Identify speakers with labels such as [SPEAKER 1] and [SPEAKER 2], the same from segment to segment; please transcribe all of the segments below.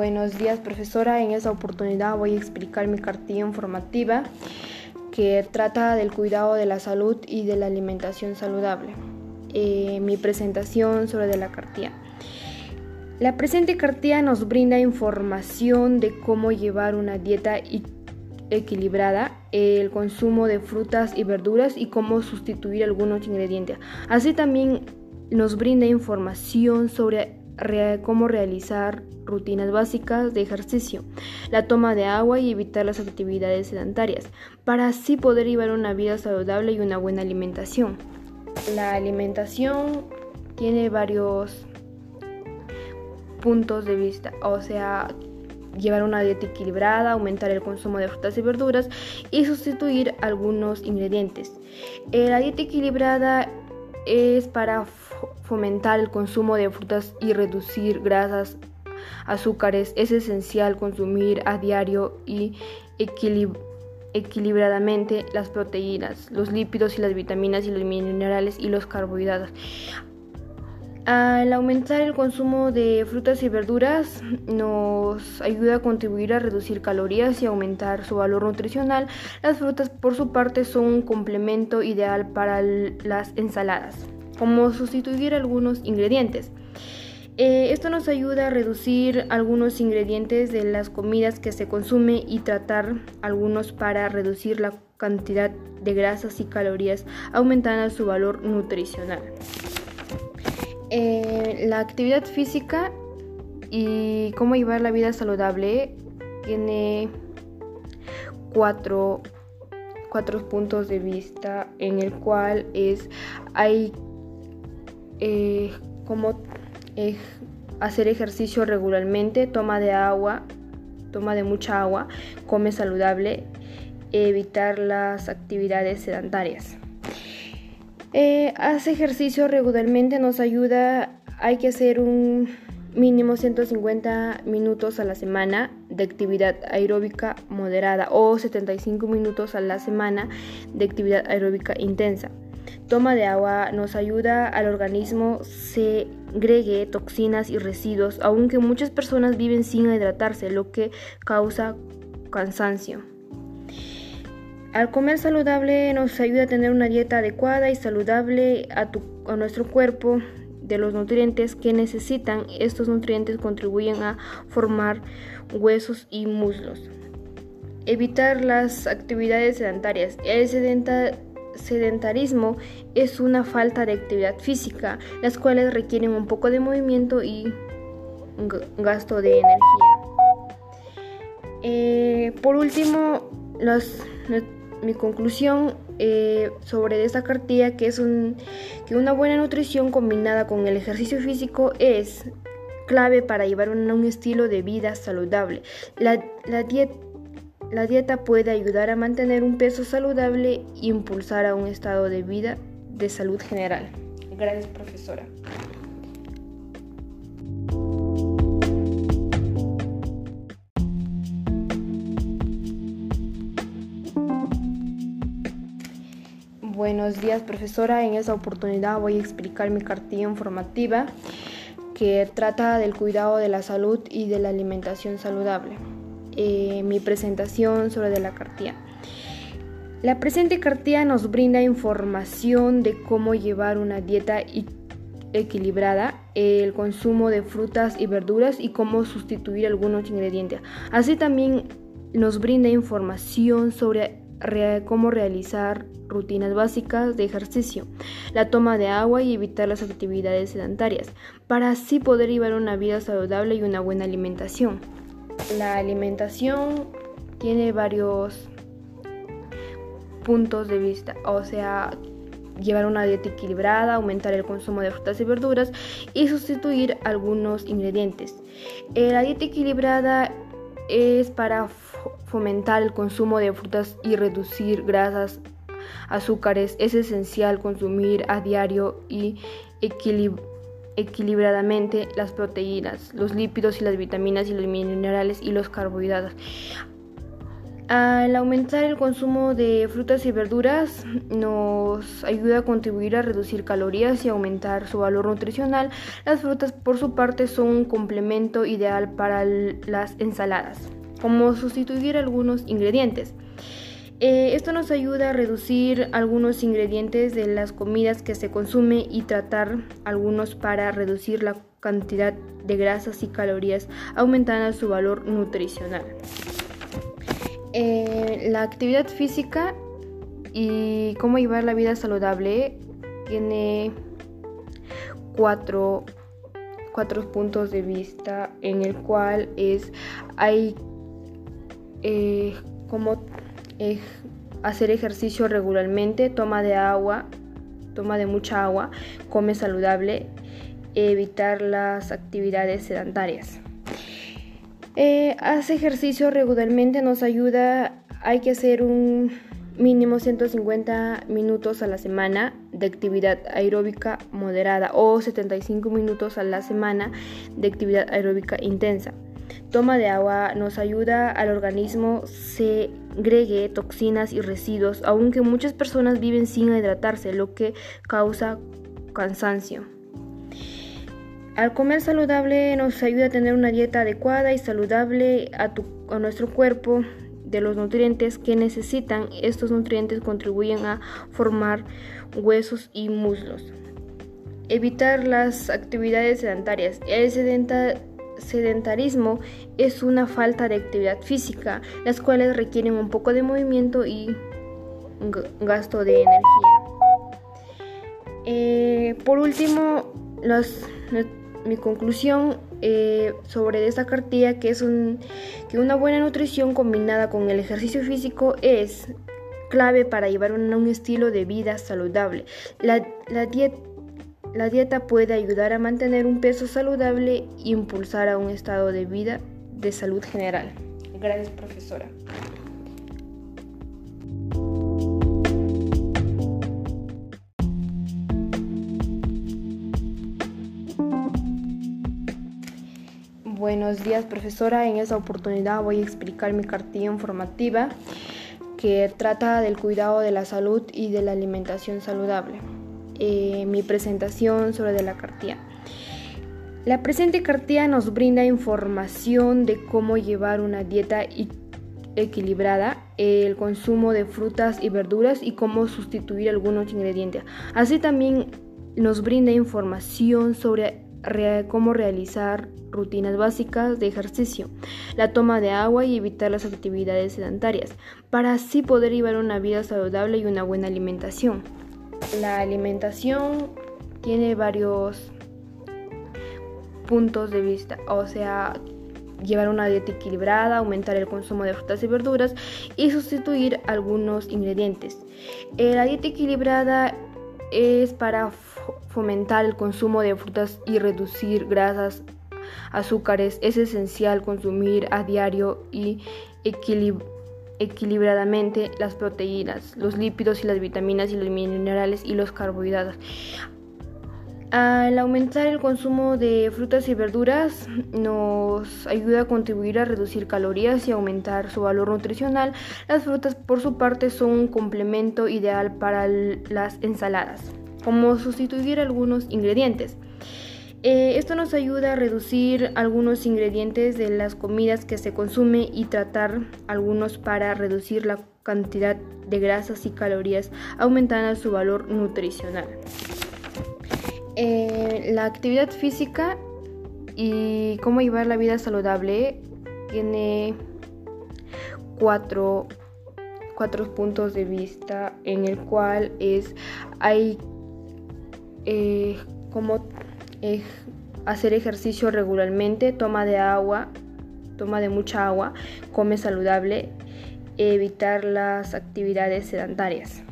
[SPEAKER 1] Buenos días, profesora. En esta oportunidad voy a explicar mi cartilla informativa que trata del cuidado de la salud y de la alimentación saludable. Eh, mi presentación sobre la cartilla. La presente cartilla nos brinda información de cómo llevar una dieta equilibrada, el consumo de frutas y verduras y cómo sustituir algunos ingredientes. Así también nos brinda información sobre cómo realizar rutinas básicas de ejercicio, la toma de agua y evitar las actividades sedentarias, para así poder llevar una vida saludable y una buena alimentación. La alimentación tiene varios puntos de vista, o sea, llevar una dieta equilibrada, aumentar el consumo de frutas y verduras y sustituir algunos ingredientes. Eh, la dieta equilibrada es para fomentar el consumo de frutas y reducir grasas, azúcares. Es esencial consumir a diario y equilibradamente las proteínas, los lípidos y las vitaminas y los minerales y los carbohidratos. Al aumentar el consumo de frutas y verduras nos ayuda a contribuir a reducir calorías y aumentar su valor nutricional. Las frutas por su parte son un complemento ideal para las ensaladas, como sustituir algunos ingredientes. Eh, esto nos ayuda a reducir algunos ingredientes de las comidas que se consume y tratar algunos para reducir la cantidad de grasas y calorías, aumentando su valor nutricional. Eh, la actividad física y cómo llevar la vida saludable tiene cuatro, puntos de vista en el cual es hay eh, hacer ejercicio regularmente, toma de agua, toma de mucha agua, come saludable, evitar las actividades sedentarias. Eh, ejercicio regularmente, nos ayuda, hay que hacer un mínimo 150 minutos a la semana de actividad aeróbica moderada o 75 minutos a la semana de actividad aeróbica intensa. Toma de agua nos ayuda al organismo segregue toxinas y residuos, aunque muchas personas viven sin hidratarse, lo que causa cansancio. Al comer saludable nos ayuda a tener una dieta adecuada y saludable a, nuestro cuerpo de los nutrientes que necesitan. Estos nutrientes contribuyen a formar huesos y muslos. Evitar las actividades sedentarias. El sedentarismo es una falta de actividad física, las cuales requieren un poco de movimiento y gasto de energía. Eh, por último, mi conclusión eh, sobre esta cartilla que es un, que una buena nutrición combinada con el ejercicio físico es clave para llevar un, estilo de vida saludable. La, la, la dieta puede ayudar a mantener un peso saludable e impulsar a un estado de vida de salud general. Gracias, profesora. Buenos días, profesora. En esta oportunidad voy a explicar mi cartilla informativa que trata del cuidado de la salud y de la alimentación saludable. Eh, mi presentación sobre la cartilla. La presente cartilla nos brinda información de cómo llevar una dieta equilibrada, el consumo de frutas y verduras y cómo sustituir algunos ingredientes. Así también nos brinda información sobre cómo realizar rutinas básicas de ejercicio, la toma de agua y evitar las actividades sedentarias, para así poder llevar una vida saludable y una buena alimentación. La alimentación tiene varios puntos de vista, o sea, llevar una dieta equilibrada, aumentar el consumo de frutas y verduras y sustituir algunos ingredientes. Eh, la dieta equilibrada es para fomentar el consumo de frutas y reducir grasas, azúcares. Es esencial consumir a diario y equilibradamente las proteínas, los lípidos y las vitaminas y los minerales y los carbohidratos. Al aumentar el consumo de frutas y verduras nos ayuda a contribuir a reducir calorías y aumentar su valor nutricional. Las frutas por su parte son un complemento ideal para las ensaladas, como sustituir algunos ingredientes. Eh, esto nos ayuda a reducir algunos ingredientes de las comidas que se consume y tratar algunos para reducir la cantidad de grasas y calorías, aumentando su valor nutricional. Eh, la actividad física y cómo llevar la vida saludable tiene cuatro, puntos de vista en el cual es hay eh, como hacer ejercicio regularmente, toma de agua, toma de mucha agua, come saludable, evitar las actividades sedentarias. Eh, hace ejercicio regularmente nos ayuda, hay que hacer un mínimo 150 minutos a la semana de actividad aeróbica moderada o 75 minutos a la semana de actividad aeróbica intensa. Toma de agua nos ayuda al organismo segregue toxinas y residuos, aunque muchas personas viven sin hidratarse, lo que causa cansancio. Al comer saludable nos ayuda a tener una dieta adecuada y saludable a, nuestro cuerpo de los nutrientes que necesitan. Estos nutrientes contribuyen a formar huesos y muslos. Evitar las actividades sedentarias. El sedentarismo es una falta de actividad física, las cuales requieren un poco de movimiento y gasto de energía. Eh, por último, los mi conclusión eh, sobre esta cartilla que es que una buena nutrición combinada con el ejercicio físico es clave para llevar un, estilo de vida saludable. La, la dieta puede ayudar a mantener un peso saludable e impulsar a un estado de vida de salud general. Gracias, profesora. Buenos días profesora, en esta oportunidad voy a explicar mi cartilla informativa que trata del cuidado de la salud y de la alimentación saludable. Eh, mi presentación sobre la cartilla. La presente cartilla nos brinda información de cómo llevar una dieta equilibrada, el consumo de frutas y verduras y cómo sustituir algunos ingredientes. Así también nos brinda información sobre cómo realizar rutinas básicas de ejercicio, la toma de agua y evitar las actividades sedentarias, para así poder llevar una vida saludable y una buena alimentación. La alimentación tiene varios puntos de vista, o sea, llevar una dieta equilibrada, aumentar el consumo de frutas y verduras y sustituir algunos ingredientes. Eh, la dieta equilibrada es para fomentar el consumo de frutas y reducir grasas, azúcares. Es esencial consumir a diario y equilibradamente las proteínas, los lípidos y las vitaminas y los minerales y los carbohidratos. Al aumentar el consumo de frutas y verduras nos ayuda a contribuir a reducir calorías y aumentar su valor nutricional. Las frutas por su parte son un complemento ideal para las ensaladas, como sustituir algunos ingredientes. Eh, esto nos ayuda a reducir algunos ingredientes de las comidas que se consume y tratar algunos para reducir la cantidad de grasas y calorías, aumentando su valor nutricional. Eh, la actividad física y cómo llevar la vida saludable tiene cuatro, puntos de vista en el cual es hay eh, como hacer ejercicio regularmente, toma de agua, toma de mucha agua, come saludable, evitar las actividades sedentarias.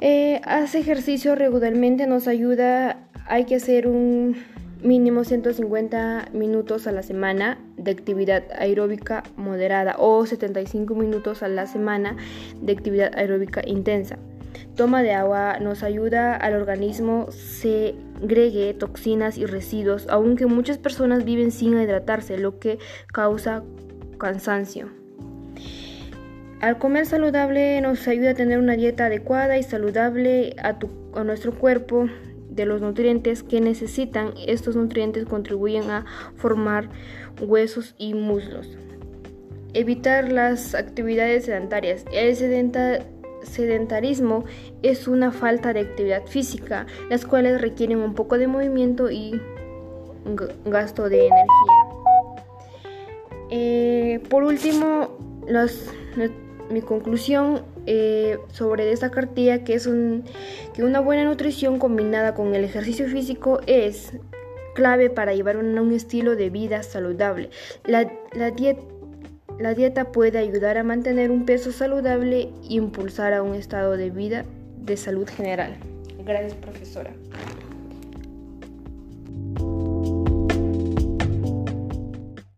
[SPEAKER 1] Eh, hace ejercicio regularmente nos ayuda, hay que hacer un mínimo 150 minutos a la semana de actividad aeróbica moderada o 75 minutos a la semana de actividad aeróbica intensa. Toma de agua nos ayuda al organismo segregue toxinas y residuos, aunque muchas personas viven sin hidratarse, lo que causa cansancio. Al comer saludable nos ayuda a tener una dieta adecuada y saludable a, a nuestro cuerpo de los nutrientes que necesitan. Estos nutrientes contribuyen a formar huesos y muslos. Evitar las actividades sedentarias. El sedentarismo es una falta de actividad física, las cuales requieren un poco de movimiento y gasto de energía. Eh, por último, mi conclusión eh, sobre esta cartilla que es que una buena nutrición combinada con el ejercicio físico es clave para llevar un, estilo de vida saludable. La, la dieta puede ayudar a mantener un peso saludable e impulsar a un estado de vida de salud general. Gracias, profesora.